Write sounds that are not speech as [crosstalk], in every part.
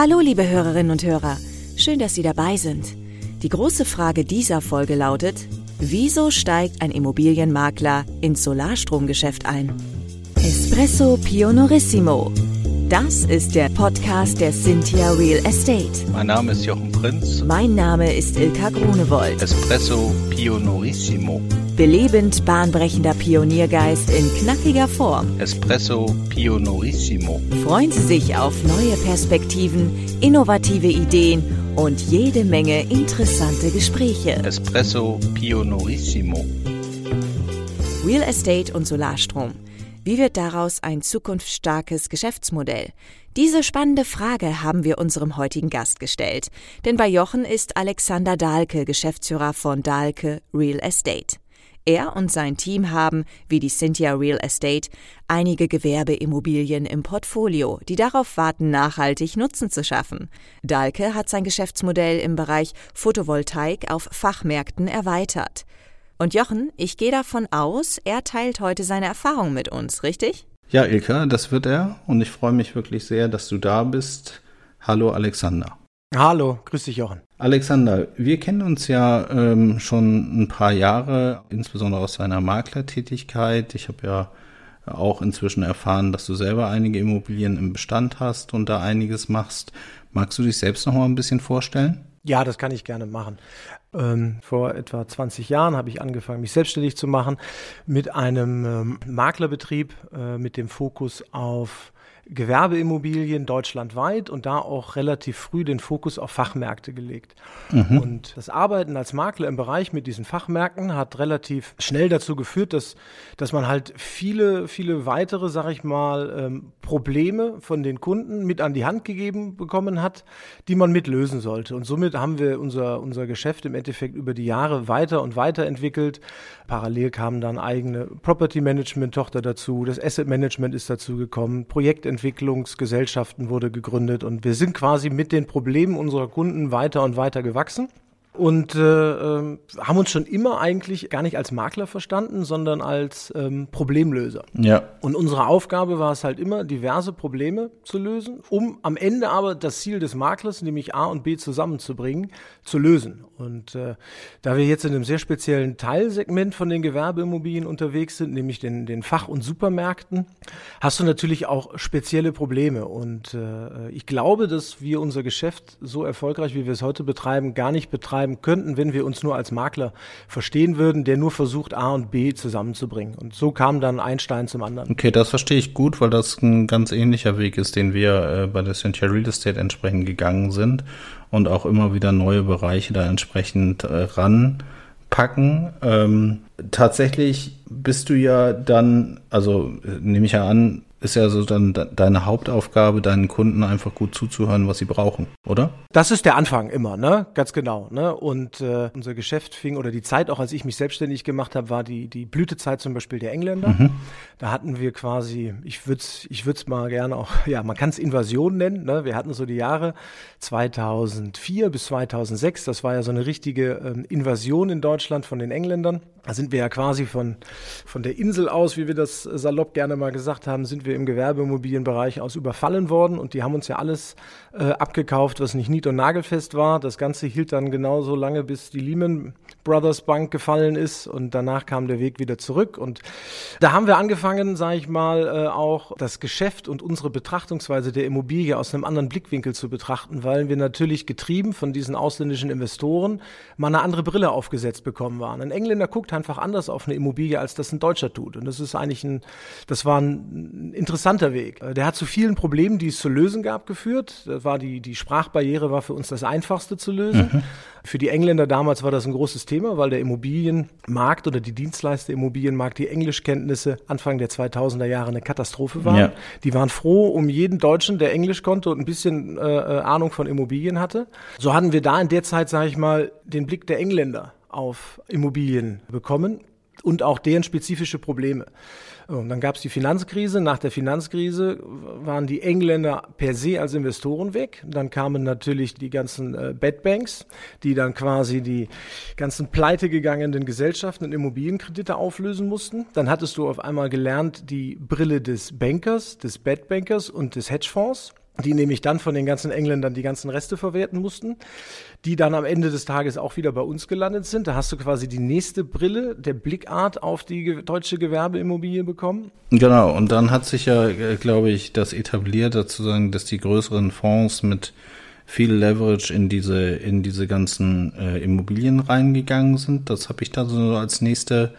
Hallo, liebe Hörerinnen und Hörer. Schön, dass Sie dabei sind. Die große Frage dieser Folge lautet, wieso steigt ein Immobilienmakler ins Solarstromgeschäft ein? Espresso Pionorissimo. Das ist der Podcast der Cynthia Real Estate. Mein Name ist Jochen Prinz. Mein Name ist Ilka Grunewold. Espresso Pionorissimo. Belebend bahnbrechender Pioniergeist in knackiger Form. Espresso Pionorissimo. Freuen Sie sich auf neue Perspektiven, innovative Ideen und jede Menge interessante Gespräche. Espresso Pionorissimo. Real Estate und Solarstrom. Wie wird daraus ein zukunftsstarkes Geschäftsmodell? Diese spannende Frage haben wir unserem heutigen Gast gestellt. Denn bei Jochen ist Alexander Dahlke Geschäftsführer von Dahlke Real Estate. Er und sein Team haben, wie die Cynthia Real Estate, einige Gewerbeimmobilien im Portfolio, die darauf warten, nachhaltig Nutzen zu schaffen. Dahlke hat sein Geschäftsmodell im Bereich Photovoltaik auf Fachmärkten erweitert. Und Jochen, ich gehe davon aus, er teilt heute seine Erfahrung mit uns, richtig? Ja, Ilka, das wird er und ich freue mich wirklich sehr, dass du da bist. Hallo Alexander. Hallo, grüß dich Jochen. Alexander, wir kennen uns ja ähm, schon ein paar Jahre, insbesondere aus deiner Maklertätigkeit. Ich habe ja auch inzwischen erfahren, dass du selber einige Immobilien im Bestand hast und da einiges machst. Magst du dich selbst noch mal ein bisschen vorstellen? Ja, das kann ich gerne machen. Ähm, vor etwa 20 Jahren habe ich angefangen, mich selbstständig zu machen mit einem ähm, Maklerbetrieb äh, mit dem Fokus auf Gewerbeimmobilien deutschlandweit und da auch relativ früh den Fokus auf Fachmärkte gelegt. Mhm. Und das Arbeiten als Makler im Bereich mit diesen Fachmärkten hat relativ schnell dazu geführt, dass, dass man halt viele, viele weitere, sag ich mal, ähm, Probleme von den Kunden mit an die Hand gegeben bekommen hat, die man mitlösen sollte. Und somit haben wir unser, unser Geschäft im Endeffekt über die Jahre weiter und weiter entwickelt. Parallel kamen dann eigene Property Management Tochter dazu, das Asset Management ist dazu gekommen, Projektentwicklung Entwicklungsgesellschaften wurde gegründet und wir sind quasi mit den Problemen unserer Kunden weiter und weiter gewachsen und äh, äh, haben uns schon immer eigentlich gar nicht als Makler verstanden, sondern als ähm, Problemlöser. Ja. Und unsere Aufgabe war es halt immer, diverse Probleme zu lösen, um am Ende aber das Ziel des Maklers, nämlich A und B zusammenzubringen, zu lösen. Und äh, da wir jetzt in einem sehr speziellen Teilsegment von den Gewerbeimmobilien unterwegs sind, nämlich den, den Fach- und Supermärkten, hast du natürlich auch spezielle Probleme. Und äh, ich glaube, dass wir unser Geschäft so erfolgreich, wie wir es heute betreiben, gar nicht betreiben betreiben könnten, wenn wir uns nur als Makler verstehen würden, der nur versucht, A und B zusammenzubringen. Und so kam dann ein Stein zum anderen. Okay, das verstehe ich gut, weil das ein ganz ähnlicher Weg ist, den wir äh, bei der Cynthia Real Estate entsprechend gegangen sind und auch immer wieder neue Bereiche da entsprechend äh, ranpacken. Ähm, tatsächlich bist du ja dann, also äh, nehme ich ja an, ist ja so dann deine Hauptaufgabe, deinen Kunden einfach gut zuzuhören, was sie brauchen, oder? Das ist der Anfang immer, ne? Ganz genau. Ne? Und äh, unser Geschäft fing oder die Zeit, auch als ich mich selbstständig gemacht habe, war die die Blütezeit zum Beispiel der Engländer. Mhm. Da hatten wir quasi, ich würde ich würde mal gerne auch, [laughs] ja, man kann es Invasion nennen. Ne? Wir hatten so die Jahre 2004 bis 2006. Das war ja so eine richtige ähm, Invasion in Deutschland von den Engländern. Da sind wir ja quasi von von der Insel aus, wie wir das salopp gerne mal gesagt haben, sind wir wir im Gewerbeimmobilienbereich aus überfallen worden und die haben uns ja alles äh, abgekauft, was nicht nied- und nagelfest war. Das Ganze hielt dann genauso lange, bis die Lehman Brothers Bank gefallen ist und danach kam der Weg wieder zurück und da haben wir angefangen, sage ich mal, äh, auch das Geschäft und unsere Betrachtungsweise der Immobilie aus einem anderen Blickwinkel zu betrachten, weil wir natürlich getrieben von diesen ausländischen Investoren mal eine andere Brille aufgesetzt bekommen waren. Ein Engländer guckt einfach anders auf eine Immobilie, als das ein Deutscher tut und das ist eigentlich ein, das war ein interessanter Weg. Äh, der hat zu vielen Problemen, die es zu lösen gab, geführt. Das war die, die Sprachbarriere war für uns das einfachste zu lösen. Mhm. Für die Engländer damals war das ein großes Thema, weil der Immobilienmarkt oder die Dienstleister Immobilienmarkt, die Englischkenntnisse Anfang der 2000er Jahre eine Katastrophe waren. Ja. Die waren froh um jeden Deutschen, der Englisch konnte und ein bisschen äh, äh, Ahnung von Immobilien hatte. So hatten wir da in der Zeit, sage ich mal, den Blick der Engländer auf Immobilien bekommen und auch deren spezifische Probleme. Und dann gab es die Finanzkrise. Nach der Finanzkrise waren die Engländer per se als Investoren weg. Dann kamen natürlich die ganzen äh, Bad Banks, die dann quasi die ganzen pleite gegangenen Gesellschaften und Immobilienkredite auflösen mussten. Dann hattest du auf einmal gelernt die Brille des Bankers, des Bad Bankers und des Hedgefonds. Die nämlich dann von den ganzen Engländern die ganzen Reste verwerten mussten, die dann am Ende des Tages auch wieder bei uns gelandet sind. Da hast du quasi die nächste Brille der Blickart auf die deutsche Gewerbeimmobilie bekommen. Genau, und dann hat sich ja, äh, glaube ich, das etabliert, sozusagen, dass die größeren Fonds mit viel Leverage in diese, in diese ganzen äh, Immobilien reingegangen sind. Das habe ich da so als nächste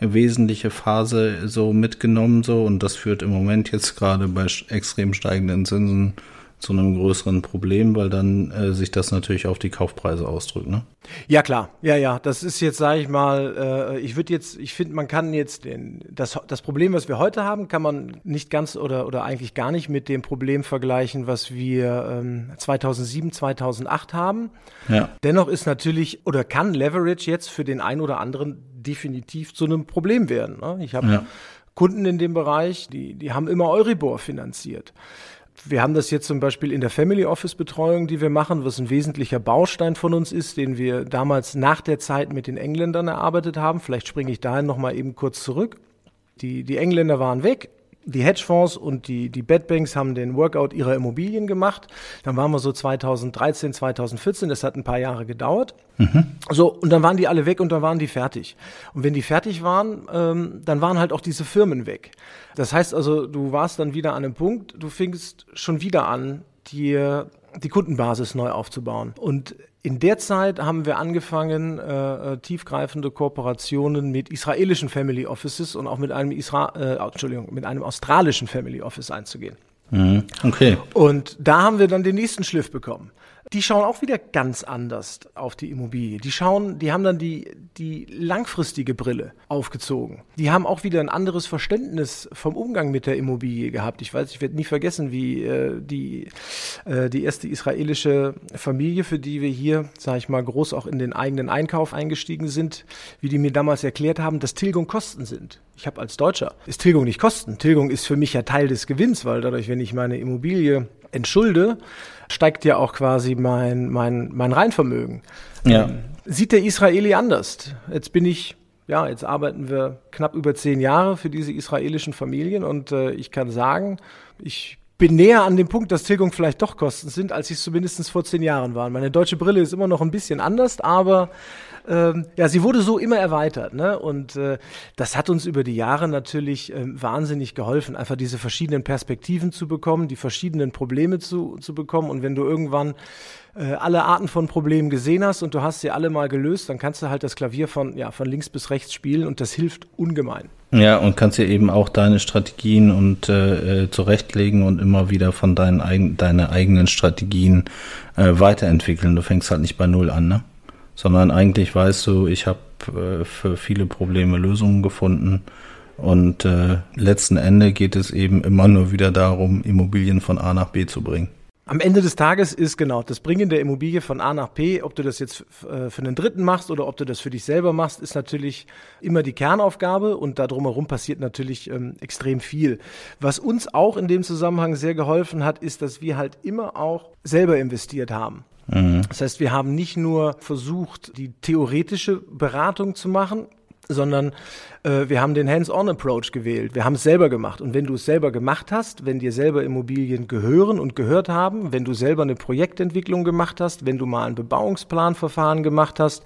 wesentliche Phase so mitgenommen so. Und das führt im Moment jetzt gerade bei extrem steigenden Zinsen zu einem größeren Problem, weil dann äh, sich das natürlich auf die Kaufpreise ausdrückt, ne? Ja klar, ja ja, das ist jetzt sage ich mal, äh, ich würde jetzt, ich finde, man kann jetzt den, das das Problem, was wir heute haben, kann man nicht ganz oder oder eigentlich gar nicht mit dem Problem vergleichen, was wir ähm, 2007, 2008 haben. Ja. Dennoch ist natürlich oder kann Leverage jetzt für den einen oder anderen definitiv zu einem Problem werden. Ne? Ich habe ja. Kunden in dem Bereich, die die haben immer Euribor finanziert. Wir haben das jetzt zum Beispiel in der Family Office Betreuung, die wir machen, was ein wesentlicher Baustein von uns ist, den wir damals nach der Zeit mit den Engländern erarbeitet haben. Vielleicht springe ich dahin nochmal eben kurz zurück. Die, die Engländer waren weg die Hedgefonds und die, die Bedbanks haben den Workout ihrer Immobilien gemacht. Dann waren wir so 2013, 2014, das hat ein paar Jahre gedauert. Mhm. So, und dann waren die alle weg und dann waren die fertig. Und wenn die fertig waren, ähm, dann waren halt auch diese Firmen weg. Das heißt also, du warst dann wieder an einem Punkt, du fingst schon wieder an, dir die Kundenbasis neu aufzubauen. Und in der Zeit haben wir angefangen, äh, äh, tiefgreifende Kooperationen mit israelischen Family Offices und auch mit einem Isra äh, Entschuldigung, mit einem australischen Family Office einzugehen. Mhm. Okay. Und da haben wir dann den nächsten Schliff bekommen die schauen auch wieder ganz anders auf die Immobilie. Die schauen, die haben dann die, die langfristige Brille aufgezogen. Die haben auch wieder ein anderes Verständnis vom Umgang mit der Immobilie gehabt. Ich weiß, ich werde nie vergessen, wie äh, die, die erste israelische Familie, für die wir hier, sage ich mal, groß auch in den eigenen Einkauf eingestiegen sind, wie die mir damals erklärt haben, dass Tilgung Kosten sind. Ich habe als Deutscher, ist Tilgung nicht Kosten. Tilgung ist für mich ja Teil des Gewinns, weil dadurch, wenn ich meine Immobilie entschulde, steigt ja auch quasi mein, mein, mein Reinvermögen. Ja. Ähm, sieht der Israeli anders? Jetzt bin ich, ja, jetzt arbeiten wir knapp über zehn Jahre für diese israelischen Familien und äh, ich kann sagen, ich bin näher an dem Punkt, dass Tilgung vielleicht doch Kosten sind, als sie es zumindest vor zehn Jahren waren. Meine deutsche Brille ist immer noch ein bisschen anders, aber ähm, ja, sie wurde so immer erweitert. Ne? Und äh, das hat uns über die Jahre natürlich ähm, wahnsinnig geholfen, einfach diese verschiedenen Perspektiven zu bekommen, die verschiedenen Probleme zu, zu bekommen. Und wenn du irgendwann äh, alle Arten von Problemen gesehen hast und du hast sie alle mal gelöst, dann kannst du halt das Klavier von, ja, von links bis rechts spielen und das hilft ungemein. Ja, und kannst dir eben auch deine Strategien und äh, äh zurechtlegen und immer wieder von deinen eigen, deine eigenen Strategien äh, weiterentwickeln. Du fängst halt nicht bei Null an, ne? sondern eigentlich weißt du, ich habe äh, für viele Probleme Lösungen gefunden. Und äh, letzten Ende geht es eben immer nur wieder darum, Immobilien von A nach B zu bringen. Am Ende des Tages ist genau das Bringen der Immobilie von A nach B, ob du das jetzt äh, für einen Dritten machst oder ob du das für dich selber machst, ist natürlich immer die Kernaufgabe und da drumherum passiert natürlich ähm, extrem viel. Was uns auch in dem Zusammenhang sehr geholfen hat, ist, dass wir halt immer auch selber investiert haben. Mhm. Das heißt, wir haben nicht nur versucht, die theoretische Beratung zu machen, sondern äh, wir haben den Hands-on-Approach gewählt. Wir haben es selber gemacht. Und wenn du es selber gemacht hast, wenn dir selber Immobilien gehören und gehört haben, wenn du selber eine Projektentwicklung gemacht hast, wenn du mal ein Bebauungsplanverfahren gemacht hast,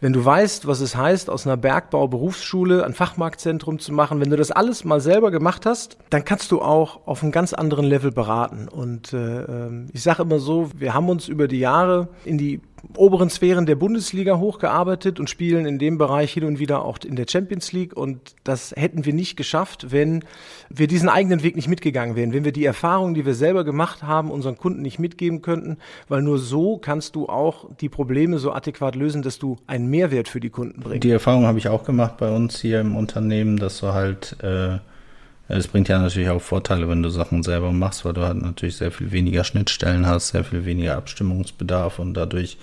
wenn du weißt, was es heißt, aus einer Bergbau-Berufsschule ein Fachmarktzentrum zu machen, wenn du das alles mal selber gemacht hast, dann kannst du auch auf einem ganz anderen Level beraten. Und äh, ähm, ich sage immer so, wir haben uns über die Jahre in die oberen Sphären der Bundesliga hochgearbeitet und spielen in dem Bereich hin und wieder auch in der Champions League. Und das hätten wir nicht geschafft, wenn wir diesen eigenen Weg nicht mitgegangen wären, wenn wir die Erfahrungen, die wir selber gemacht haben, unseren Kunden nicht mitgeben könnten, weil nur so kannst du auch die Probleme so adäquat lösen, dass du einen Mehrwert für die Kunden bringst. Die Erfahrung habe ich auch gemacht bei uns hier im Unternehmen, dass du halt äh es bringt ja natürlich auch Vorteile, wenn du Sachen selber machst, weil du halt natürlich sehr viel weniger Schnittstellen hast, sehr viel weniger Abstimmungsbedarf und dadurch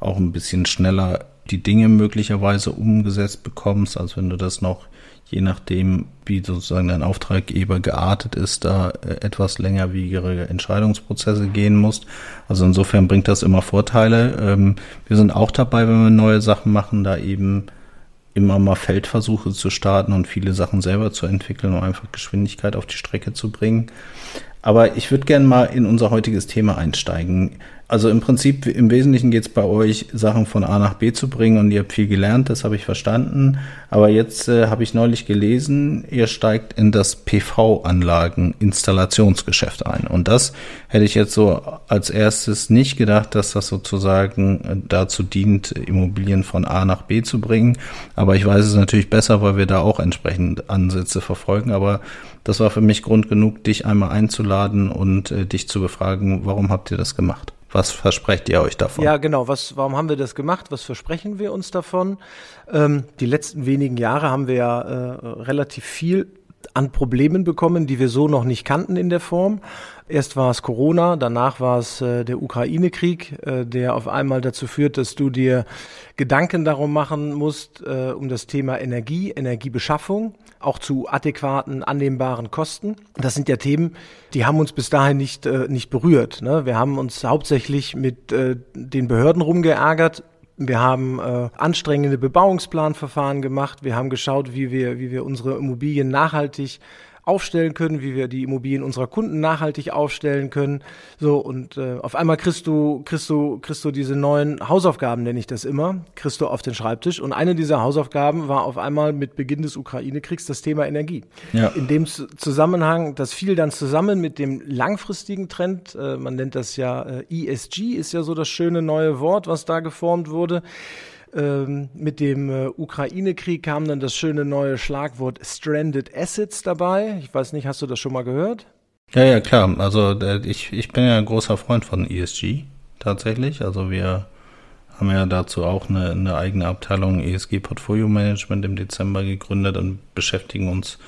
auch ein bisschen schneller die Dinge möglicherweise umgesetzt bekommst, als wenn du das noch, je nachdem, wie sozusagen dein Auftraggeber geartet ist, da äh, etwas längerwiegere Entscheidungsprozesse gehen musst. Also insofern bringt das immer Vorteile. Ähm, wir sind auch dabei, wenn wir neue Sachen machen, da eben immer mal Feldversuche zu starten und viele Sachen selber zu entwickeln, um einfach Geschwindigkeit auf die Strecke zu bringen. Aber ich würde gerne mal in unser heutiges Thema einsteigen. Also im Prinzip, im Wesentlichen geht es bei euch, Sachen von A nach B zu bringen und ihr habt viel gelernt, das habe ich verstanden. Aber jetzt äh, habe ich neulich gelesen, ihr steigt in das PV-Anlagen-Installationsgeschäft ein. Und das hätte ich jetzt so als erstes nicht gedacht, dass das sozusagen äh, dazu dient, Immobilien von A nach B zu bringen. Aber ich weiß es natürlich besser, weil wir da auch entsprechend Ansätze verfolgen. Aber das war für mich Grund genug, dich einmal einzuladen und äh, dich zu befragen, warum habt ihr das gemacht? Was versprecht ihr euch davon? Ja, genau. Was, warum haben wir das gemacht? Was versprechen wir uns davon? Ähm, die letzten wenigen Jahre haben wir ja äh, relativ viel an Problemen bekommen, die wir so noch nicht kannten in der Form. Erst war es Corona, danach war es äh, der Ukraine-Krieg, äh, der auf einmal dazu führt, dass du dir Gedanken darum machen musst, äh, um das Thema Energie, Energiebeschaffung auch zu adäquaten, annehmbaren Kosten. Das sind ja Themen, die haben uns bis dahin nicht, äh, nicht berührt. Ne? Wir haben uns hauptsächlich mit äh, den Behörden rumgeärgert, wir haben äh, anstrengende Bebauungsplanverfahren gemacht. Wir haben geschaut, wie wir, wie wir unsere Immobilien nachhaltig aufstellen können, wie wir die Immobilien unserer Kunden nachhaltig aufstellen können. So, und äh, auf einmal kriegst du, kriegst du, kriegst du diese neuen Hausaufgaben, nenne ich das immer, kriegst du auf den Schreibtisch. Und eine dieser Hausaufgaben war auf einmal mit Beginn des Ukraine-Kriegs das Thema Energie. Ja. In dem Zusammenhang, das fiel dann zusammen mit dem langfristigen Trend, äh, man nennt das ja äh, ESG, ist ja so das schöne neue Wort, was da geformt wurde. Ähm, mit dem äh, Ukraine-Krieg kam dann das schöne neue Schlagwort Stranded Assets dabei. Ich weiß nicht, hast du das schon mal gehört? Ja, ja, klar. Also äh, ich, ich bin ja ein großer Freund von ESG tatsächlich. Also wir haben ja dazu auch eine, eine eigene Abteilung ESG Portfolio Management im Dezember gegründet und beschäftigen uns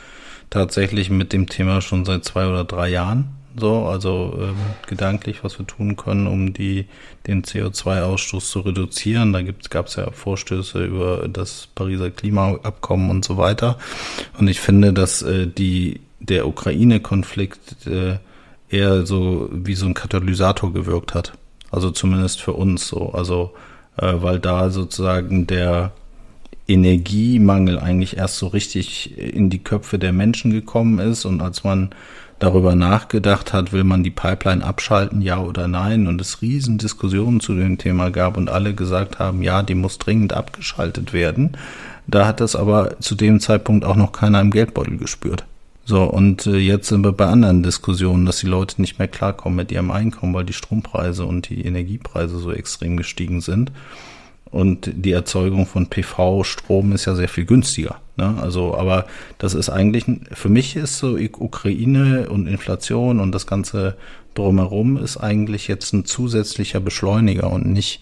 tatsächlich mit dem Thema schon seit zwei oder drei Jahren so, also ähm, gedanklich, was wir tun können, um die, den CO2-Ausstoß zu reduzieren. Da gab es ja Vorstöße über das Pariser Klimaabkommen und so weiter. Und ich finde, dass äh, die, der Ukraine-Konflikt äh, eher so wie so ein Katalysator gewirkt hat. Also zumindest für uns so. Also äh, weil da sozusagen der Energiemangel eigentlich erst so richtig in die Köpfe der Menschen gekommen ist und als man darüber nachgedacht hat, will man die Pipeline abschalten, ja oder nein, und es riesen Diskussionen zu dem Thema gab und alle gesagt haben, ja, die muss dringend abgeschaltet werden. Da hat das aber zu dem Zeitpunkt auch noch keiner im Geldbeutel gespürt. So, und äh, jetzt sind wir bei anderen Diskussionen, dass die Leute nicht mehr klarkommen mit ihrem Einkommen, weil die Strompreise und die Energiepreise so extrem gestiegen sind. Und die Erzeugung von PV-Strom ist ja sehr viel günstiger. Ne? Also, aber das ist eigentlich, für mich ist so Ukraine und Inflation und das Ganze drumherum ist eigentlich jetzt ein zusätzlicher Beschleuniger und nicht,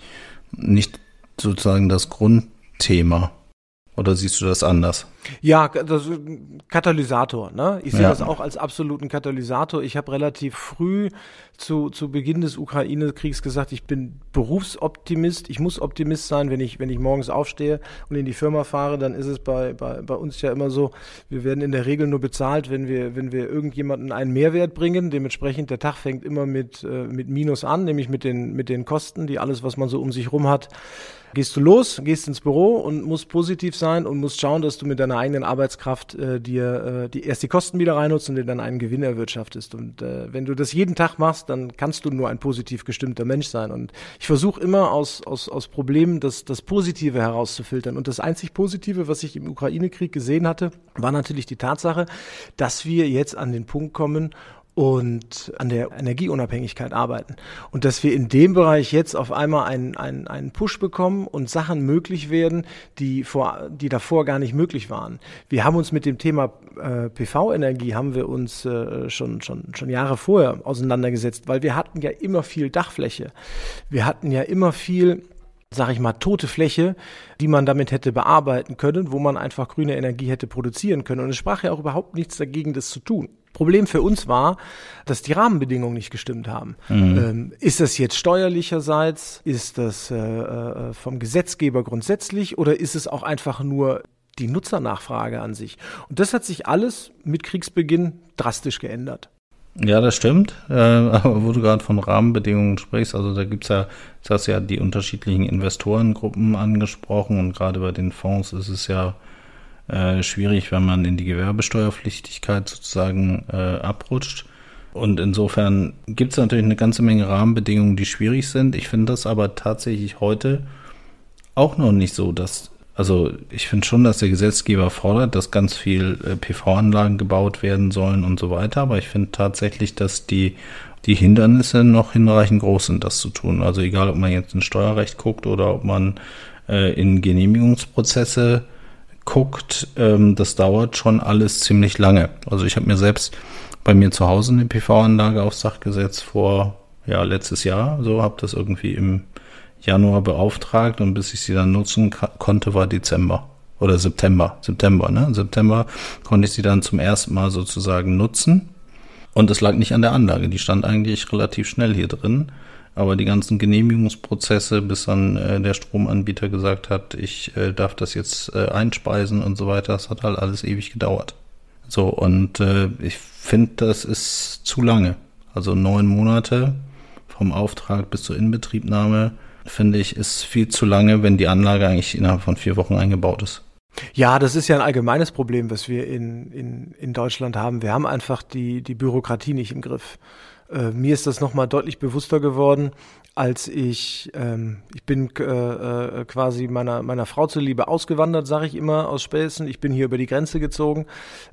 nicht sozusagen das Grundthema. Oder siehst du das anders? Ja, das Katalysator. Ne? Ich sehe ja. das auch als absoluten Katalysator. Ich habe relativ früh zu, zu Beginn des Ukraine-Kriegs gesagt, ich bin Berufsoptimist. Ich muss Optimist sein, wenn ich, wenn ich morgens aufstehe und in die Firma fahre, dann ist es bei, bei, bei uns ja immer so, wir werden in der Regel nur bezahlt, wenn wir, wenn wir irgendjemanden einen Mehrwert bringen. Dementsprechend, der Tag fängt immer mit, äh, mit Minus an, nämlich mit den, mit den Kosten, die alles, was man so um sich rum hat, gehst du los, gehst ins Büro und musst positiv sein und musst schauen, dass du mit deiner eigenen Arbeitskraft äh, dir äh, die, erst die Kosten wieder reinholst und dir dann einen Gewinn erwirtschaftest. Und äh, wenn du das jeden Tag machst, dann kannst du nur ein positiv gestimmter Mensch sein. Und ich versuche immer aus, aus, aus Problemen das, das Positive herauszufiltern. Und das einzig Positive, was ich im Ukraine-Krieg gesehen hatte, war natürlich die Tatsache, dass wir jetzt an den Punkt kommen, und an der Energieunabhängigkeit arbeiten. Und dass wir in dem Bereich jetzt auf einmal einen, einen, einen Push bekommen und Sachen möglich werden, die, vor, die davor gar nicht möglich waren. Wir haben uns mit dem Thema äh, PV-Energie haben wir uns äh, schon, schon, schon Jahre vorher auseinandergesetzt, weil wir hatten ja immer viel Dachfläche. Wir hatten ja immer viel sage ich mal, tote Fläche, die man damit hätte bearbeiten können, wo man einfach grüne Energie hätte produzieren können. Und es sprach ja auch überhaupt nichts dagegen, das zu tun. Problem für uns war, dass die Rahmenbedingungen nicht gestimmt haben. Mhm. Ähm, ist das jetzt steuerlicherseits? Ist das äh, äh, vom Gesetzgeber grundsätzlich? Oder ist es auch einfach nur die Nutzernachfrage an sich? Und das hat sich alles mit Kriegsbeginn drastisch geändert. Ja, das stimmt. Äh, [laughs] aber wo du gerade von Rahmenbedingungen sprichst, also da gibt's ja, jetzt hast du ja die unterschiedlichen Investorengruppen angesprochen und gerade bei den Fonds ist es ja äh, schwierig, wenn man in die Gewerbesteuerpflichtigkeit sozusagen äh, abrutscht. Und insofern gibt es natürlich eine ganze Menge Rahmenbedingungen, die schwierig sind. Ich finde das aber tatsächlich heute auch noch nicht so, dass, also ich finde schon, dass der Gesetzgeber fordert, dass ganz viel äh, PV-Anlagen gebaut werden sollen und so weiter. Aber ich finde tatsächlich, dass die die Hindernisse noch hinreichend groß sind, das zu tun. Also egal, ob man jetzt in Steuerrecht guckt oder ob man äh, in Genehmigungsprozesse guckt, ähm, das dauert schon alles ziemlich lange. Also ich habe mir selbst bei mir zu Hause eine PV-Anlage aufs Dach gesetzt vor ja letztes Jahr. So habe das irgendwie im Januar beauftragt und bis ich sie dann nutzen konnte, war Dezember oder September. September, ne? September konnte ich sie dann zum ersten Mal sozusagen nutzen. Und es lag nicht an der Anlage, die stand eigentlich relativ schnell hier drin. Aber die ganzen Genehmigungsprozesse, bis dann äh, der Stromanbieter gesagt hat, ich äh, darf das jetzt äh, einspeisen und so weiter, das hat halt alles ewig gedauert. So, und äh, ich finde, das ist zu lange. Also neun Monate vom Auftrag bis zur Inbetriebnahme, finde ich, ist viel zu lange, wenn die Anlage eigentlich innerhalb von vier Wochen eingebaut ist. Ja, das ist ja ein allgemeines Problem, was wir in, in, in Deutschland haben. Wir haben einfach die, die Bürokratie nicht im Griff. Äh, mir ist das nochmal deutlich bewusster geworden, als ich, ähm, ich bin äh, äh, quasi meiner, meiner Frau zuliebe ausgewandert, sage ich immer aus Späßen. Ich bin hier über die Grenze gezogen.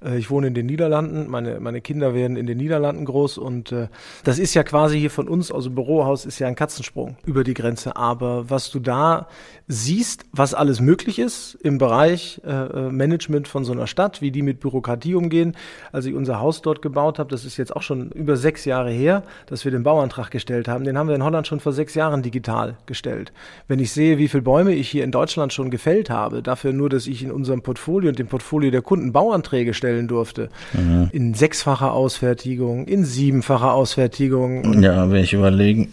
Äh, ich wohne in den Niederlanden. Meine, meine Kinder werden in den Niederlanden groß und äh, das ist ja quasi hier von uns dem Bürohaus ist ja ein Katzensprung über die Grenze. Aber was du da siehst, was alles möglich ist im Bereich äh, äh, Management von so einer Stadt, wie die mit Bürokratie umgehen. Als ich unser Haus dort gebaut habe, das ist jetzt auch schon über sechs Jahre her, dass wir den Bauantrag gestellt haben. Den haben wir in Holland schon vor sechs Jahren digital gestellt. Wenn ich sehe, wie viele Bäume ich hier in Deutschland schon gefällt habe, dafür nur, dass ich in unserem Portfolio und dem Portfolio der Kunden Bauanträge stellen durfte, mhm. in sechsfacher Ausfertigung, in siebenfacher Ausfertigung. Ja, wenn ich überlegen,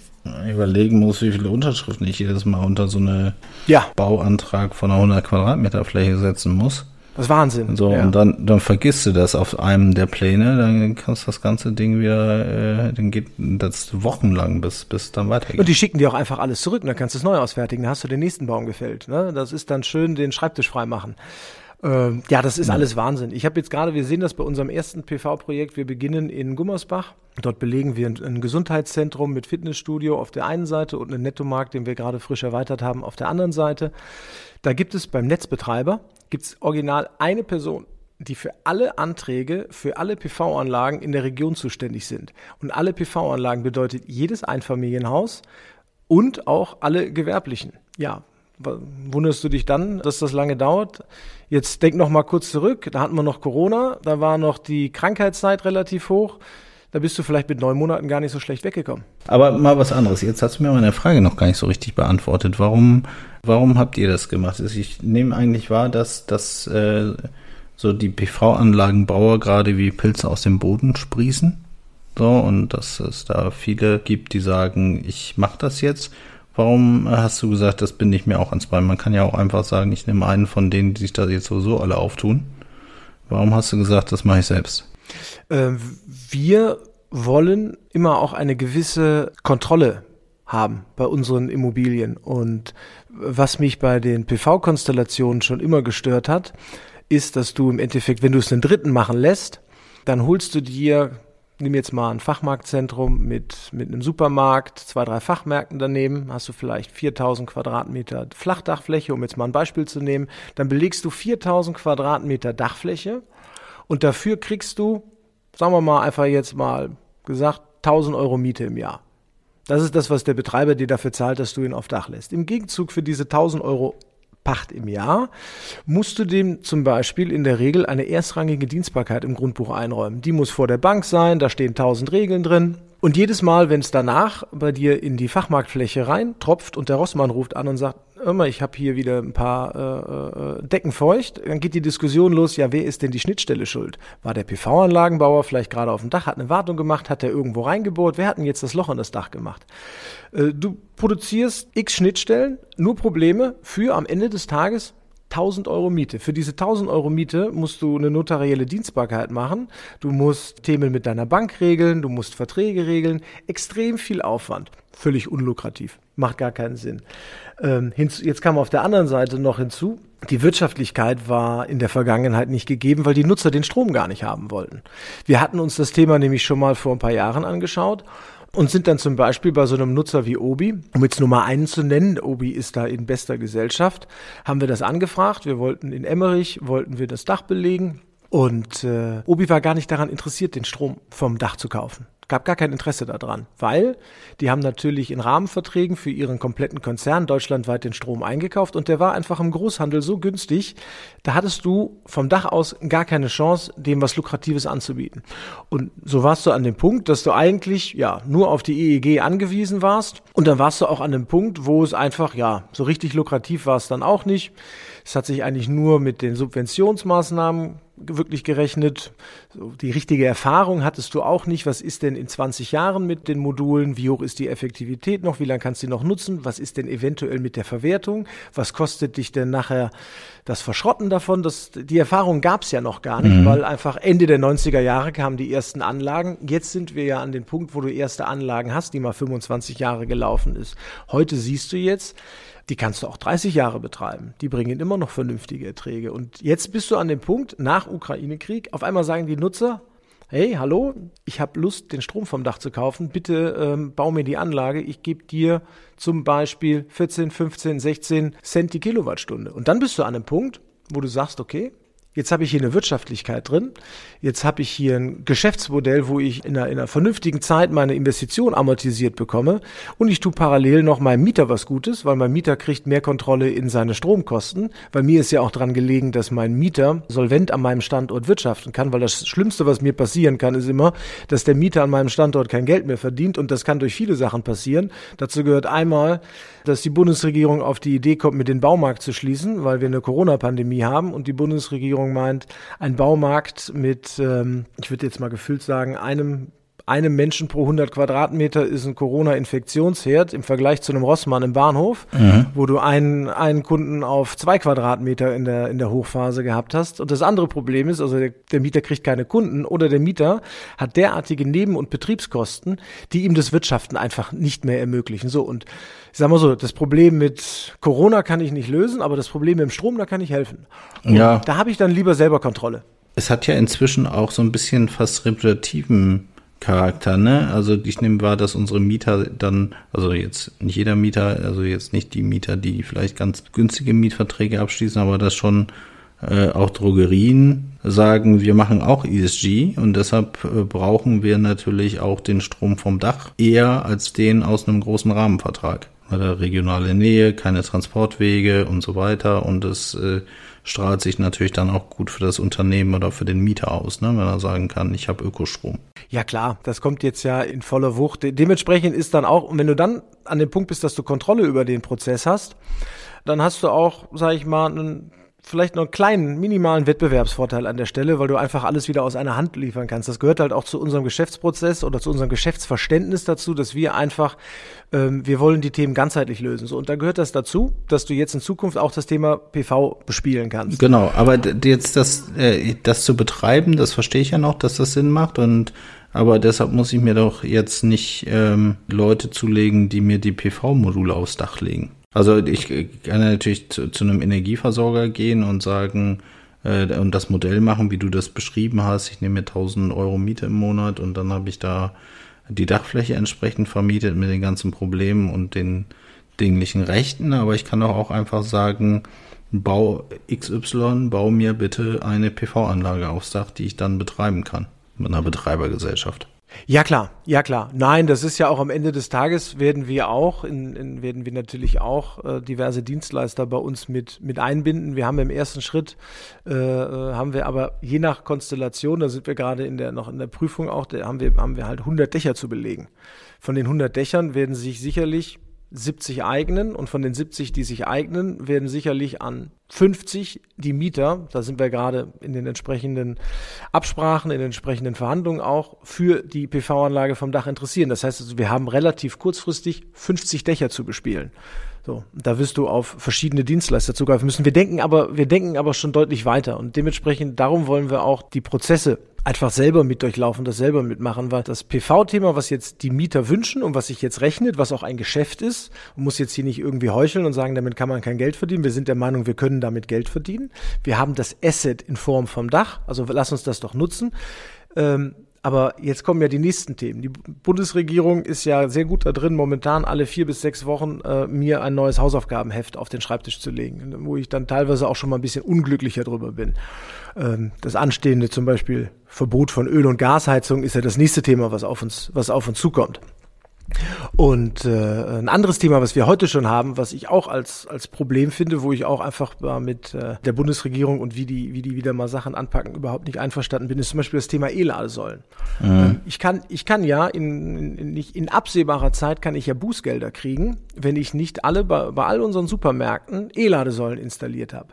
überlegen muss, wie viele Unterschriften ich jedes Mal unter so eine ja. Bauantrag von einer 100 Quadratmeter Fläche setzen muss. Das ist Wahnsinn. So, ja. und dann, dann vergisst du das auf einem der Pläne, dann kannst du das ganze Ding wieder, äh, dann geht das wochenlang, bis, bis dann weitergeht. Und die schicken dir auch einfach alles zurück, und dann kannst du es neu ausfertigen, dann hast du den nächsten Baum gefällt. Ne? Das ist dann schön den Schreibtisch freimachen. Ähm, ja, das ist alles Wahnsinn. Ich habe jetzt gerade, wir sehen das bei unserem ersten PV-Projekt, wir beginnen in Gummersbach. Dort belegen wir ein, ein, Gesundheitszentrum mit Fitnessstudio auf der einen Seite und einen Nettomarkt, den wir gerade frisch erweitert haben, auf der anderen Seite. Da gibt es beim Netzbetreiber, gibt es original eine Person, die für alle Anträge, für alle PV-Anlagen in der Region zuständig sind. Und alle PV-Anlagen bedeutet jedes Einfamilienhaus und auch alle gewerblichen. Ja, wunderst du dich dann, dass das lange dauert? Jetzt denk noch mal kurz zurück. Da hatten wir noch Corona, da war noch die Krankheitszeit relativ hoch. Da bist du vielleicht mit neun Monaten gar nicht so schlecht weggekommen. Aber mal was anderes. Jetzt hast du mir meine Frage noch gar nicht so richtig beantwortet. Warum, warum habt ihr das gemacht? Also ich nehme eigentlich wahr, dass, dass äh, so die PV-Anlagenbauer gerade wie Pilze aus dem Boden sprießen. So, und dass es da viele gibt, die sagen, ich mache das jetzt Warum hast du gesagt, das bin ich mir auch ans Bein? Man kann ja auch einfach sagen, ich nehme einen von denen, die sich da jetzt sowieso alle auftun. Warum hast du gesagt, das mache ich selbst? Äh, wir wollen immer auch eine gewisse Kontrolle haben bei unseren Immobilien. Und was mich bei den PV-Konstellationen schon immer gestört hat, ist, dass du im Endeffekt, wenn du es einen Dritten machen lässt, dann holst du dir nimm jetzt mal ein Fachmarktzentrum mit, mit einem Supermarkt, zwei, drei Fachmärkten daneben, hast du vielleicht 4000 Quadratmeter Flachdachfläche, um jetzt mal ein Beispiel zu nehmen, dann belegst du 4000 Quadratmeter Dachfläche und dafür kriegst du, sagen wir mal einfach jetzt mal gesagt, 1000 Euro Miete im Jahr. Das ist das, was der Betreiber dir dafür zahlt, dass du ihn auf Dach lässt. Im Gegenzug für diese 1000 Euro Pacht im Jahr, musst du dem zum Beispiel in der Regel eine erstrangige Dienstbarkeit im Grundbuch einräumen. Die muss vor der Bank sein, da stehen tausend Regeln drin. Und jedes Mal, wenn es danach bei dir in die Fachmarktfläche rein tropft und der Rossmann ruft an und sagt, immer, ich habe hier wieder ein paar äh, äh, Decken feucht, dann geht die Diskussion los, ja, wer ist denn die Schnittstelle schuld? War der PV-Anlagenbauer vielleicht gerade auf dem Dach, hat eine Wartung gemacht, hat er irgendwo reingebohrt, wer hat denn jetzt das Loch in das Dach gemacht? Äh, du produzierst x Schnittstellen, nur Probleme für am Ende des Tages 1000 Euro Miete. Für diese 1000 Euro Miete musst du eine notarielle Dienstbarkeit machen. Du musst Themen mit deiner Bank regeln, du musst Verträge regeln. Extrem viel Aufwand. Völlig unlukrativ. Macht gar keinen Sinn. Ähm, hinzu, jetzt kam auf der anderen Seite noch hinzu, die Wirtschaftlichkeit war in der Vergangenheit nicht gegeben, weil die Nutzer den Strom gar nicht haben wollten. Wir hatten uns das Thema nämlich schon mal vor ein paar Jahren angeschaut und sind dann zum Beispiel bei so einem Nutzer wie Obi, um jetzt Nummer einen zu nennen, Obi ist da in bester Gesellschaft, haben wir das angefragt. Wir wollten in Emmerich, wollten wir das Dach belegen und äh, Obi war gar nicht daran interessiert, den Strom vom Dach zu kaufen gab gar kein Interesse daran, weil die haben natürlich in Rahmenverträgen für ihren kompletten Konzern deutschlandweit den Strom eingekauft und der war einfach im Großhandel so günstig, da hattest du vom Dach aus gar keine Chance, dem was Lukratives anzubieten. Und so warst du an dem Punkt, dass du eigentlich ja nur auf die EEG angewiesen warst und dann warst du auch an dem Punkt, wo es einfach ja so richtig lukrativ war es dann auch nicht. Es hat sich eigentlich nur mit den Subventionsmaßnahmen wirklich gerechnet. Die richtige Erfahrung hattest du auch nicht. Was ist denn in 20 Jahren mit den Modulen? Wie hoch ist die Effektivität noch? Wie lange kannst du die noch nutzen? Was ist denn eventuell mit der Verwertung? Was kostet dich denn nachher das Verschrotten davon? Das, die Erfahrung gab es ja noch gar nicht, mhm. weil einfach Ende der 90er Jahre kamen die ersten Anlagen. Jetzt sind wir ja an dem Punkt, wo du erste Anlagen hast, die mal 25 Jahre gelaufen ist. Heute siehst du jetzt, die kannst du auch 30 Jahre betreiben. Die bringen immer noch vernünftige Erträge. Und jetzt bist du an dem Punkt, nach Ukraine-Krieg, auf einmal sagen die Nutzer, hey, hallo, ich habe Lust, den Strom vom Dach zu kaufen, bitte ähm, bau mir die Anlage, ich gebe dir zum Beispiel 14, 15, 16 Cent die Kilowattstunde. Und dann bist du an einem Punkt, wo du sagst, okay, Jetzt habe ich hier eine Wirtschaftlichkeit drin. Jetzt habe ich hier ein Geschäftsmodell, wo ich in einer, in einer vernünftigen Zeit meine Investition amortisiert bekomme. Und ich tue parallel noch meinem Mieter was Gutes, weil mein Mieter kriegt mehr Kontrolle in seine Stromkosten. Weil mir ist ja auch dran gelegen, dass mein Mieter solvent an meinem Standort wirtschaften kann, weil das Schlimmste, was mir passieren kann, ist immer, dass der Mieter an meinem Standort kein Geld mehr verdient. Und das kann durch viele Sachen passieren. Dazu gehört einmal, dass die Bundesregierung auf die Idee kommt, mit den Baumarkt zu schließen, weil wir eine Corona-Pandemie haben und die Bundesregierung meint, ein Baumarkt mit, ähm, ich würde jetzt mal gefühlt sagen, einem einem Menschen pro 100 Quadratmeter ist ein Corona-Infektionsherd im Vergleich zu einem Rossmann im Bahnhof, mhm. wo du einen, einen Kunden auf zwei Quadratmeter in der, in der Hochphase gehabt hast. Und das andere Problem ist, also der, der Mieter kriegt keine Kunden oder der Mieter hat derartige Neben- und Betriebskosten, die ihm das Wirtschaften einfach nicht mehr ermöglichen. So, und ich sag mal so, das Problem mit Corona kann ich nicht lösen, aber das Problem mit dem Strom, da kann ich helfen. Und ja. Da habe ich dann lieber selber Kontrolle. Es hat ja inzwischen auch so ein bisschen fast reputativen Charakter, ne? Also ich nehme wahr, dass unsere Mieter dann, also jetzt nicht jeder Mieter, also jetzt nicht die Mieter, die vielleicht ganz günstige Mietverträge abschließen, aber dass schon äh, auch Drogerien sagen, wir machen auch ESG und deshalb äh, brauchen wir natürlich auch den Strom vom Dach eher als den aus einem großen Rahmenvertrag. Weil regionale Nähe, keine Transportwege und so weiter und es äh, strahlt sich natürlich dann auch gut für das Unternehmen oder für den Mieter aus, ne? wenn er sagen kann, ich habe Ökostrom. Ja klar, das kommt jetzt ja in voller Wucht. Dementsprechend ist dann auch, und wenn du dann an dem Punkt bist, dass du Kontrolle über den Prozess hast, dann hast du auch, sag ich mal, einen vielleicht noch einen kleinen, minimalen Wettbewerbsvorteil an der Stelle, weil du einfach alles wieder aus einer Hand liefern kannst. Das gehört halt auch zu unserem Geschäftsprozess oder zu unserem Geschäftsverständnis dazu, dass wir einfach, ähm, wir wollen die Themen ganzheitlich lösen. So, und da gehört das dazu, dass du jetzt in Zukunft auch das Thema PV bespielen kannst. Genau, aber jetzt das, äh, das zu betreiben, das verstehe ich ja noch, dass das Sinn macht und aber deshalb muss ich mir doch jetzt nicht ähm, Leute zulegen, die mir die PV-Module aufs Dach legen. Also ich kann natürlich zu, zu einem Energieversorger gehen und sagen, äh, und das Modell machen, wie du das beschrieben hast. Ich nehme mir 1000 Euro Miete im Monat und dann habe ich da die Dachfläche entsprechend vermietet mit den ganzen Problemen und den dinglichen Rechten. Aber ich kann auch einfach sagen, Bau XY, bau mir bitte eine PV-Anlage aufs Dach, die ich dann betreiben kann mit einer Betreibergesellschaft. Ja klar, ja klar. Nein, das ist ja auch am Ende des Tages werden wir auch, in, in, werden wir natürlich auch äh, diverse Dienstleister bei uns mit, mit einbinden. Wir haben im ersten Schritt, äh, äh haben wir aber je nach Konstellation, da sind wir gerade in der, noch in der Prüfung auch, da haben wir, haben wir halt 100 Dächer zu belegen. Von den 100 Dächern werden sich sicherlich 70 eignen und von den 70, die sich eignen, werden sicherlich an 50 die Mieter, da sind wir gerade in den entsprechenden Absprachen, in den entsprechenden Verhandlungen auch, für die PV-Anlage vom Dach interessieren. Das heißt, also, wir haben relativ kurzfristig 50 Dächer zu bespielen. So, da wirst du auf verschiedene Dienstleister zugreifen müssen. Wir denken aber, wir denken aber schon deutlich weiter und dementsprechend darum wollen wir auch die Prozesse einfach selber mit durchlaufen, das selber mitmachen, weil das PV-Thema, was jetzt die Mieter wünschen und was sich jetzt rechnet, was auch ein Geschäft ist, muss jetzt hier nicht irgendwie heucheln und sagen, damit kann man kein Geld verdienen. Wir sind der Meinung, wir können damit Geld verdienen. Wir haben das Asset in Form vom Dach, also lass uns das doch nutzen. Ähm, aber jetzt kommen ja die nächsten Themen. Die Bundesregierung ist ja sehr gut da drin, momentan alle vier bis sechs Wochen äh, mir ein neues Hausaufgabenheft auf den Schreibtisch zu legen, wo ich dann teilweise auch schon mal ein bisschen unglücklicher drüber bin. Ähm, das anstehende zum Beispiel Verbot von Öl- und Gasheizung ist ja das nächste Thema, was auf uns, was auf uns zukommt. Und äh, ein anderes Thema, was wir heute schon haben, was ich auch als, als Problem finde, wo ich auch einfach mit äh, der Bundesregierung und wie die, wie die wieder mal Sachen anpacken, überhaupt nicht einverstanden bin, ist zum Beispiel das Thema E-Ladesäulen. Mhm. Ähm, ich, kann, ich kann ja in, in, nicht in absehbarer Zeit kann ich ja Bußgelder kriegen, wenn ich nicht alle bei, bei all unseren Supermärkten E-Ladesäulen installiert habe.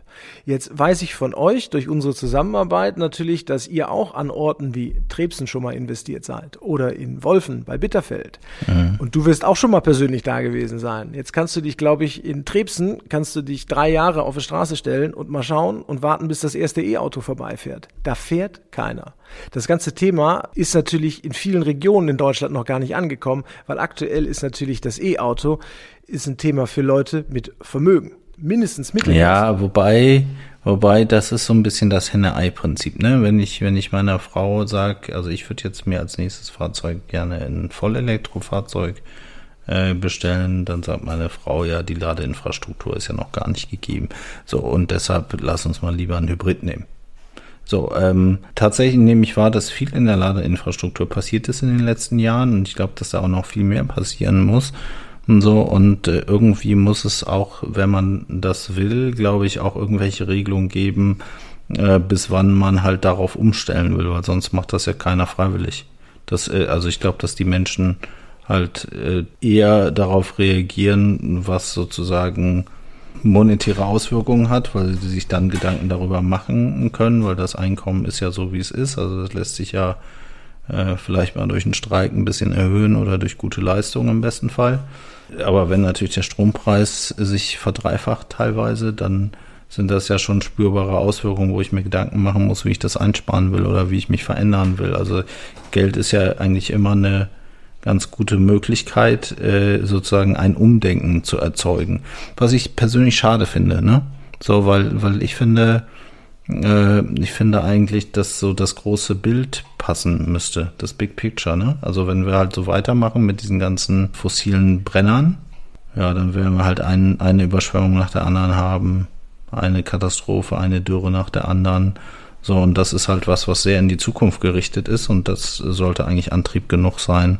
Jetzt weiß ich von euch durch unsere Zusammenarbeit natürlich, dass ihr auch an Orten wie Trebsen schon mal investiert seid oder in Wolfen bei Bitterfeld. Mhm Mhm. Und du wirst auch schon mal persönlich da gewesen sein. Jetzt kannst du dich, glaube ich, in Trebsen, kannst du dich drei Jahre auf die Straße stellen und mal schauen und warten, bis das erste E-Auto vorbeifährt. Da fährt keiner. Das ganze Thema ist natürlich in vielen Regionen in Deutschland noch gar nicht angekommen, weil aktuell ist natürlich das E-Auto ist ein Thema für Leute mit Vermögen. Mindestens mittel. Ja, wobei Wobei, das ist so ein bisschen das Henne-Ei-Prinzip, ne? Wenn ich, wenn ich meiner Frau sage, also ich würde jetzt mir als nächstes Fahrzeug gerne ein Vollelektrofahrzeug äh, bestellen, dann sagt meine Frau, ja, die Ladeinfrastruktur ist ja noch gar nicht gegeben. So, und deshalb lass uns mal lieber einen Hybrid nehmen. So, ähm, tatsächlich nehme ich wahr, dass viel in der Ladeinfrastruktur passiert ist in den letzten Jahren und ich glaube, dass da auch noch viel mehr passieren muss. So und äh, irgendwie muss es auch, wenn man das will, glaube ich, auch irgendwelche Regelungen geben, äh, bis wann man halt darauf umstellen will, weil sonst macht das ja keiner freiwillig. Das, äh, also ich glaube, dass die Menschen halt eher darauf reagieren, was sozusagen monetäre Auswirkungen hat, weil sie sich dann Gedanken darüber machen können, weil das Einkommen ist ja so, wie es ist. Also das lässt sich ja äh, vielleicht mal durch einen Streik ein bisschen erhöhen oder durch gute Leistungen im besten Fall. Aber wenn natürlich der Strompreis sich verdreifacht teilweise, dann sind das ja schon spürbare Auswirkungen, wo ich mir Gedanken machen muss, wie ich das einsparen will oder wie ich mich verändern will. Also Geld ist ja eigentlich immer eine ganz gute Möglichkeit, äh, sozusagen ein Umdenken zu erzeugen. Was ich persönlich schade finde, ne? So, weil, weil ich finde, äh, ich finde eigentlich, dass so das große Bild passen müsste, das Big Picture, ne? Also wenn wir halt so weitermachen mit diesen ganzen fossilen Brennern, ja, dann werden wir halt ein, eine Überschwemmung nach der anderen haben, eine Katastrophe, eine Dürre nach der anderen. So, und das ist halt was, was sehr in die Zukunft gerichtet ist und das sollte eigentlich Antrieb genug sein,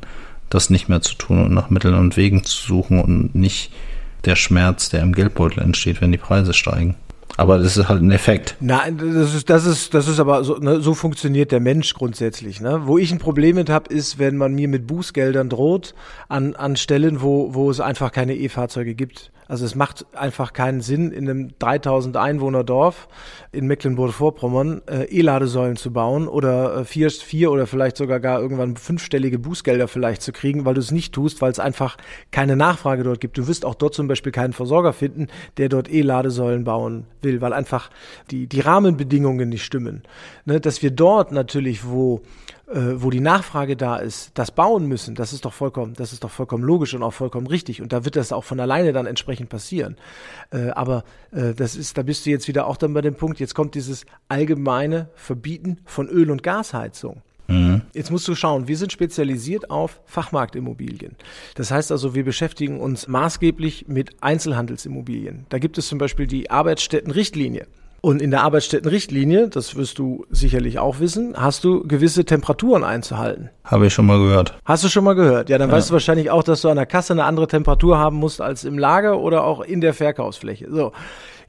das nicht mehr zu tun und nach Mitteln und Wegen zu suchen und nicht der Schmerz, der im Geldbeutel entsteht, wenn die Preise steigen. Aber das ist halt ein Effekt. Nein, das ist, das ist, das ist aber so, ne, so funktioniert der Mensch grundsätzlich. Ne? Wo ich ein Problem mit habe, ist, wenn man mir mit Bußgeldern droht an, an Stellen, wo, wo es einfach keine E-Fahrzeuge gibt. Also es macht einfach keinen Sinn, in einem 3000 Einwohner Dorf in Mecklenburg-Vorpommern äh, E-Ladesäulen zu bauen oder äh, vier, vier oder vielleicht sogar gar irgendwann fünfstellige Bußgelder vielleicht zu kriegen, weil du es nicht tust, weil es einfach keine Nachfrage dort gibt. Du wirst auch dort zum Beispiel keinen Versorger finden, der dort E-Ladesäulen bauen will, weil einfach die, die Rahmenbedingungen nicht stimmen. Ne, dass wir dort natürlich, wo äh, wo die Nachfrage da ist, das bauen müssen, das ist doch vollkommen, das ist doch vollkommen logisch und auch vollkommen richtig. Und da wird das auch von alleine dann entsprechend passieren. Äh, aber äh, das ist, da bist du jetzt wieder auch dann bei dem Punkt, jetzt kommt dieses allgemeine Verbieten von Öl- und Gasheizung. Mhm. Jetzt musst du schauen, wir sind spezialisiert auf Fachmarktimmobilien. Das heißt also, wir beschäftigen uns maßgeblich mit Einzelhandelsimmobilien. Da gibt es zum Beispiel die Arbeitsstättenrichtlinie. Und in der Arbeitsstättenrichtlinie, das wirst du sicherlich auch wissen, hast du gewisse Temperaturen einzuhalten. Habe ich schon mal gehört. Hast du schon mal gehört? Ja, dann ja. weißt du wahrscheinlich auch, dass du an der Kasse eine andere Temperatur haben musst als im Lager oder auch in der Verkaufsfläche. So.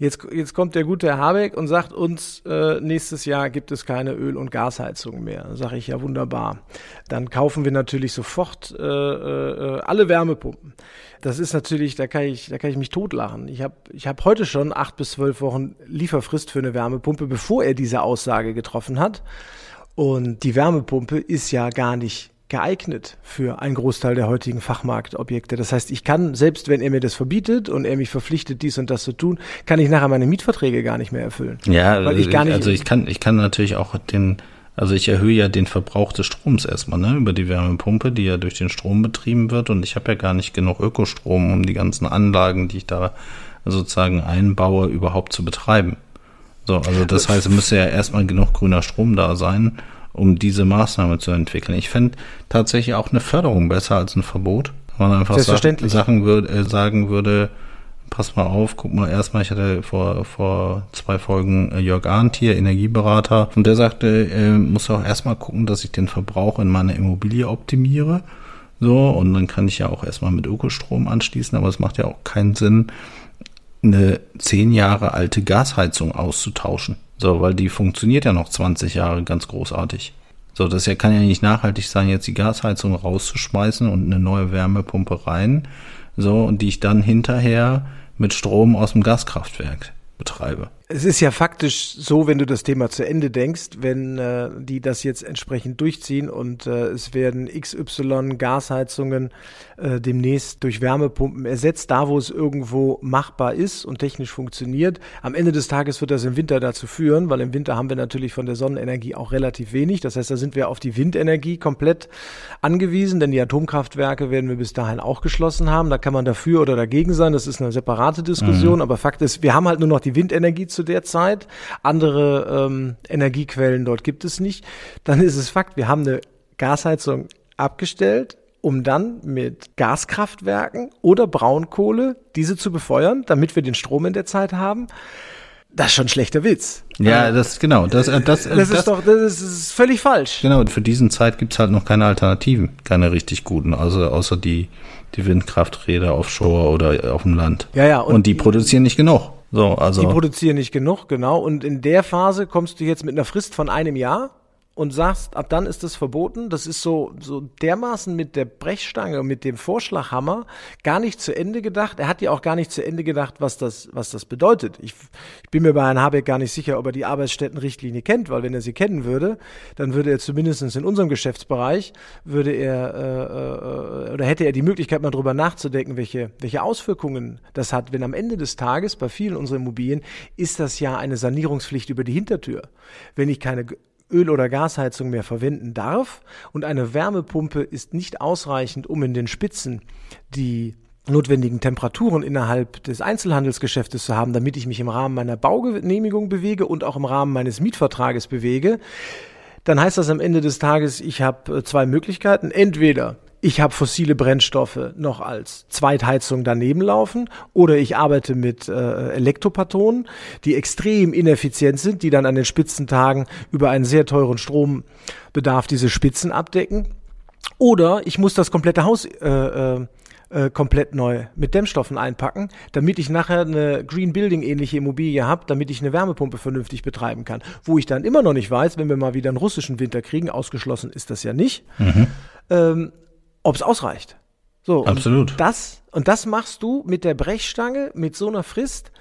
Jetzt, jetzt kommt der gute Herr Habeck und sagt uns, äh, nächstes Jahr gibt es keine Öl- und Gasheizung mehr. Sage ich ja wunderbar. Dann kaufen wir natürlich sofort äh, äh, alle Wärmepumpen. Das ist natürlich, da kann ich, da kann ich mich totlachen. Ich habe ich hab heute schon acht bis zwölf Wochen Lieferfrist für eine Wärmepumpe, bevor er diese Aussage getroffen hat. Und die Wärmepumpe ist ja gar nicht geeignet für einen Großteil der heutigen Fachmarktobjekte. Das heißt, ich kann, selbst wenn er mir das verbietet und er mich verpflichtet, dies und das zu tun, kann ich nachher meine Mietverträge gar nicht mehr erfüllen. Ja, weil ich gar nicht, also ich kann, ich kann natürlich auch den, also ich erhöhe ja den Verbrauch des Stroms erstmal, ne, über die Wärmepumpe, die ja durch den Strom betrieben wird und ich habe ja gar nicht genug Ökostrom, um die ganzen Anlagen, die ich da sozusagen einbaue, überhaupt zu betreiben. So, also das heißt, es müsste ja erstmal genug grüner Strom da sein, um diese Maßnahme zu entwickeln. Ich fände tatsächlich auch eine Förderung besser als ein Verbot. Wenn man einfach Sachen würd, äh, sagen würde, pass mal auf, guck mal erstmal, ich hatte vor, vor zwei Folgen äh, Jörg Arndt hier, Energieberater, und der sagte, äh, muss auch erstmal gucken, dass ich den Verbrauch in meiner Immobilie optimiere. So, und dann kann ich ja auch erstmal mit Ökostrom anschließen, aber es macht ja auch keinen Sinn, eine zehn Jahre alte Gasheizung auszutauschen. So, weil die funktioniert ja noch 20 Jahre ganz großartig. So, das kann ja nicht nachhaltig sein, jetzt die Gasheizung rauszuschmeißen und eine neue Wärmepumpe rein. So, und die ich dann hinterher mit Strom aus dem Gaskraftwerk betreibe. Es ist ja faktisch so, wenn du das Thema zu Ende denkst, wenn äh, die das jetzt entsprechend durchziehen und äh, es werden XY Gasheizungen äh, demnächst durch Wärmepumpen ersetzt, da wo es irgendwo machbar ist und technisch funktioniert. Am Ende des Tages wird das im Winter dazu führen, weil im Winter haben wir natürlich von der Sonnenenergie auch relativ wenig. Das heißt, da sind wir auf die Windenergie komplett angewiesen, denn die Atomkraftwerke werden wir bis dahin auch geschlossen haben. Da kann man dafür oder dagegen sein. Das ist eine separate Diskussion. Mhm. Aber Fakt ist, wir haben halt nur noch die Windenergie zu der Zeit. Andere ähm, Energiequellen dort gibt es nicht. Dann ist es Fakt, wir haben eine Gasheizung abgestellt, um dann mit Gaskraftwerken oder Braunkohle diese zu befeuern, damit wir den Strom in der Zeit haben. Das ist schon ein schlechter Witz. Ja, das genau. Das, äh, das, das, das ist doch, das ist völlig falsch. Genau, für diesen Zeit gibt's halt noch keine Alternativen, keine richtig guten, also außer die, die Windkrafträder offshore oder auf dem Land. Ja, ja. Und, und die produzieren nicht genug. So, also. Die produzieren nicht genug, genau. Und in der Phase kommst du jetzt mit einer Frist von einem Jahr und sagst, ab dann ist es verboten. Das ist so, so dermaßen mit der Brechstange, mit dem Vorschlaghammer gar nicht zu Ende gedacht. Er hat ja auch gar nicht zu Ende gedacht, was das, was das bedeutet. Ich, ich bin mir bei Herrn Habeck gar nicht sicher, ob er die Arbeitsstättenrichtlinie kennt, weil wenn er sie kennen würde, dann würde er zumindest in unserem Geschäftsbereich, würde er, äh, äh, oder hätte er die Möglichkeit, mal drüber nachzudenken, welche, welche Auswirkungen das hat. Wenn am Ende des Tages bei vielen unserer Immobilien ist das ja eine Sanierungspflicht über die Hintertür. Wenn ich keine Öl- oder Gasheizung mehr verwenden darf und eine Wärmepumpe ist nicht ausreichend, um in den Spitzen die notwendigen Temperaturen innerhalb des Einzelhandelsgeschäftes zu haben, damit ich mich im Rahmen meiner Baugenehmigung bewege und auch im Rahmen meines Mietvertrages bewege, dann heißt das am Ende des Tages, ich habe äh, zwei Möglichkeiten. Entweder ich habe fossile Brennstoffe noch als Zweitheizung daneben laufen oder ich arbeite mit äh, Elektropatronen, die extrem ineffizient sind, die dann an den Spitzentagen über einen sehr teuren Strombedarf diese Spitzen abdecken. Oder ich muss das komplette Haus äh, äh, äh komplett neu mit Dämmstoffen einpacken, damit ich nachher eine Green Building ähnliche Immobilie habe, damit ich eine Wärmepumpe vernünftig betreiben kann. Wo ich dann immer noch nicht weiß, wenn wir mal wieder einen russischen Winter kriegen, ausgeschlossen ist das ja nicht, mhm. ähm, ob es ausreicht. So, Absolut. Und das, und das machst du mit der Brechstange, mit so einer Frist.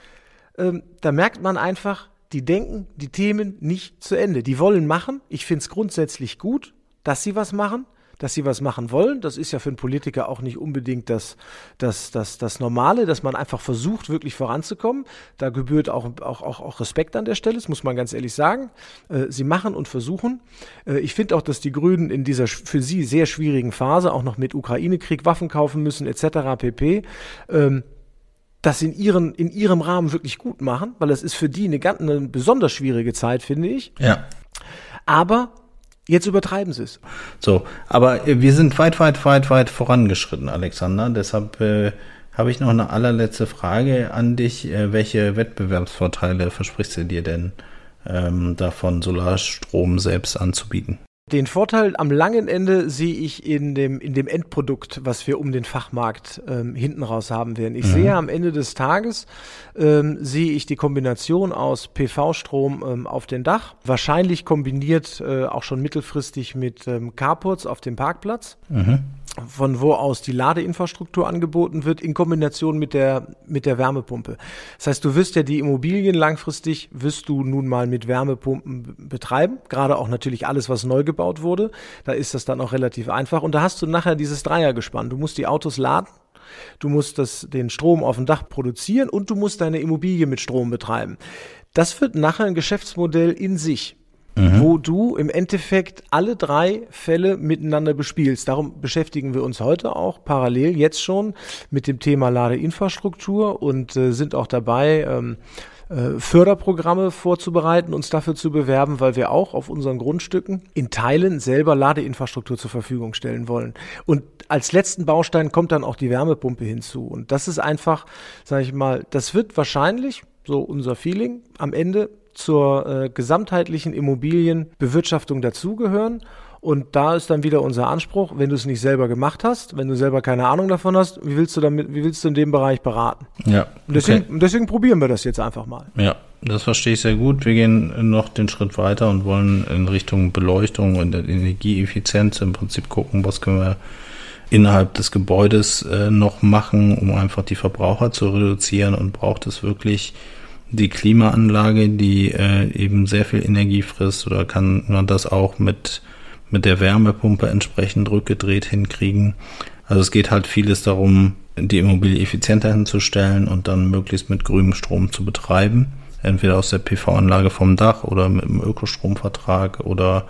Ähm, da merkt man einfach, die denken die Themen nicht zu Ende. Die wollen machen. Ich finde es grundsätzlich gut, dass sie was machen dass sie was machen wollen. Das ist ja für einen Politiker auch nicht unbedingt das, das, das, das Normale, dass man einfach versucht, wirklich voranzukommen. Da gebührt auch, auch, auch, auch Respekt an der Stelle, das muss man ganz ehrlich sagen. Äh, sie machen und versuchen. Äh, ich finde auch, dass die Grünen in dieser für sie sehr schwierigen Phase auch noch mit Ukraine-Krieg Waffen kaufen müssen, etc. pp. Ähm, das in, ihren, in ihrem Rahmen wirklich gut machen, weil es ist für die eine, ganz, eine besonders schwierige Zeit, finde ich. Ja. Aber Jetzt übertreiben sie es. So, aber äh, wir sind weit, weit, weit, weit vorangeschritten, Alexander. Deshalb äh, habe ich noch eine allerletzte Frage an dich. Äh, welche Wettbewerbsvorteile versprichst du dir denn ähm, davon, Solarstrom selbst anzubieten? Den Vorteil am langen Ende sehe ich in dem, in dem Endprodukt, was wir um den Fachmarkt ähm, hinten raus haben werden. Ich mhm. sehe am Ende des Tages, ähm, sehe ich die Kombination aus PV-Strom ähm, auf dem Dach, wahrscheinlich kombiniert äh, auch schon mittelfristig mit ähm, Carports auf dem Parkplatz. Mhm. Von wo aus die Ladeinfrastruktur angeboten wird, in Kombination mit der, mit der Wärmepumpe. Das heißt, du wirst ja die Immobilien langfristig, wirst du nun mal mit Wärmepumpen betreiben, gerade auch natürlich alles, was neu gebaut wurde. Da ist das dann auch relativ einfach. Und da hast du nachher dieses Dreiergespann. Du musst die Autos laden, du musst das, den Strom auf dem Dach produzieren und du musst deine Immobilie mit Strom betreiben. Das wird nachher ein Geschäftsmodell in sich mhm. wo du im Endeffekt alle drei Fälle miteinander bespielst. Darum beschäftigen wir uns heute auch parallel jetzt schon mit dem Thema Ladeinfrastruktur und äh, sind auch dabei, ähm, äh, Förderprogramme vorzubereiten, uns dafür zu bewerben, weil wir auch auf unseren Grundstücken in Teilen selber Ladeinfrastruktur zur Verfügung stellen wollen. Und als letzten Baustein kommt dann auch die Wärmepumpe hinzu. Und das ist einfach, sage ich mal, das wird wahrscheinlich, so unser Feeling, am Ende zur äh, gesamtheitlichen Immobilienbewirtschaftung dazugehören. Und da ist dann wieder unser Anspruch, wenn du es nicht selber gemacht hast, wenn du selber keine Ahnung davon hast, wie willst du damit, wie willst du in dem Bereich beraten? Ja. Und deswegen, okay. deswegen probieren wir das jetzt einfach mal. Ja, das verstehe ich sehr gut. Wir gehen noch den Schritt weiter und wollen in Richtung Beleuchtung und Energieeffizienz im Prinzip gucken, was können wir innerhalb des Gebäudes äh, noch machen, um einfach die Verbraucher zu reduzieren und braucht es wirklich die Klimaanlage, die äh, eben sehr viel Energie frisst, oder kann man das auch mit, mit der Wärmepumpe entsprechend rückgedreht hinkriegen? Also es geht halt vieles darum, die Immobilie effizienter hinzustellen und dann möglichst mit grünem Strom zu betreiben. Entweder aus der PV-Anlage vom Dach oder mit einem Ökostromvertrag oder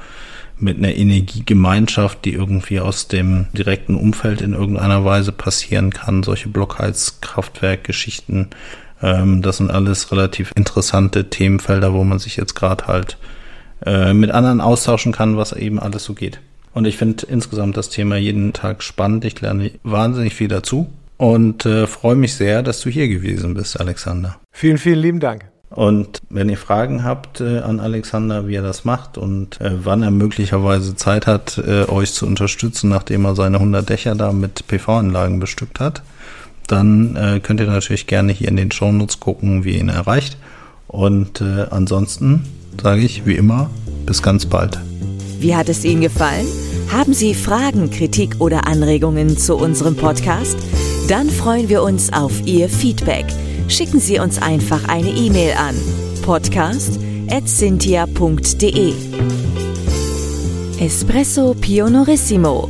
mit einer Energiegemeinschaft, die irgendwie aus dem direkten Umfeld in irgendeiner Weise passieren kann. Solche Blockheizkraftwerkgeschichten ähm, das sind alles relativ interessante Themenfelder, wo man sich jetzt gerade halt äh, mit anderen austauschen kann, was eben alles so geht. Und ich finde insgesamt das Thema jeden Tag spannend. Ich lerne wahnsinnig viel dazu und äh, freue mich sehr, dass du hier gewesen bist, Alexander. Vielen, vielen lieben Dank. Und wenn ihr Fragen habt äh, an Alexander, wie er das macht und äh, wann er möglicherweise Zeit hat, äh, euch zu unterstützen, nachdem er seine 100 Dächer da mit PV-Anlagen bestückt hat, dann äh, könnt ihr natürlich gerne hier in den Shownotes gucken, wie ihr ihn erreicht. Und äh, ansonsten sage ich wie immer, bis ganz bald. Wie hat es Ihnen gefallen? Haben Sie Fragen, Kritik oder Anregungen zu unserem Podcast? Dann freuen wir uns auf Ihr Feedback. Schicken Sie uns einfach eine E-Mail an podcast.cynthia.de Espresso Pionorissimo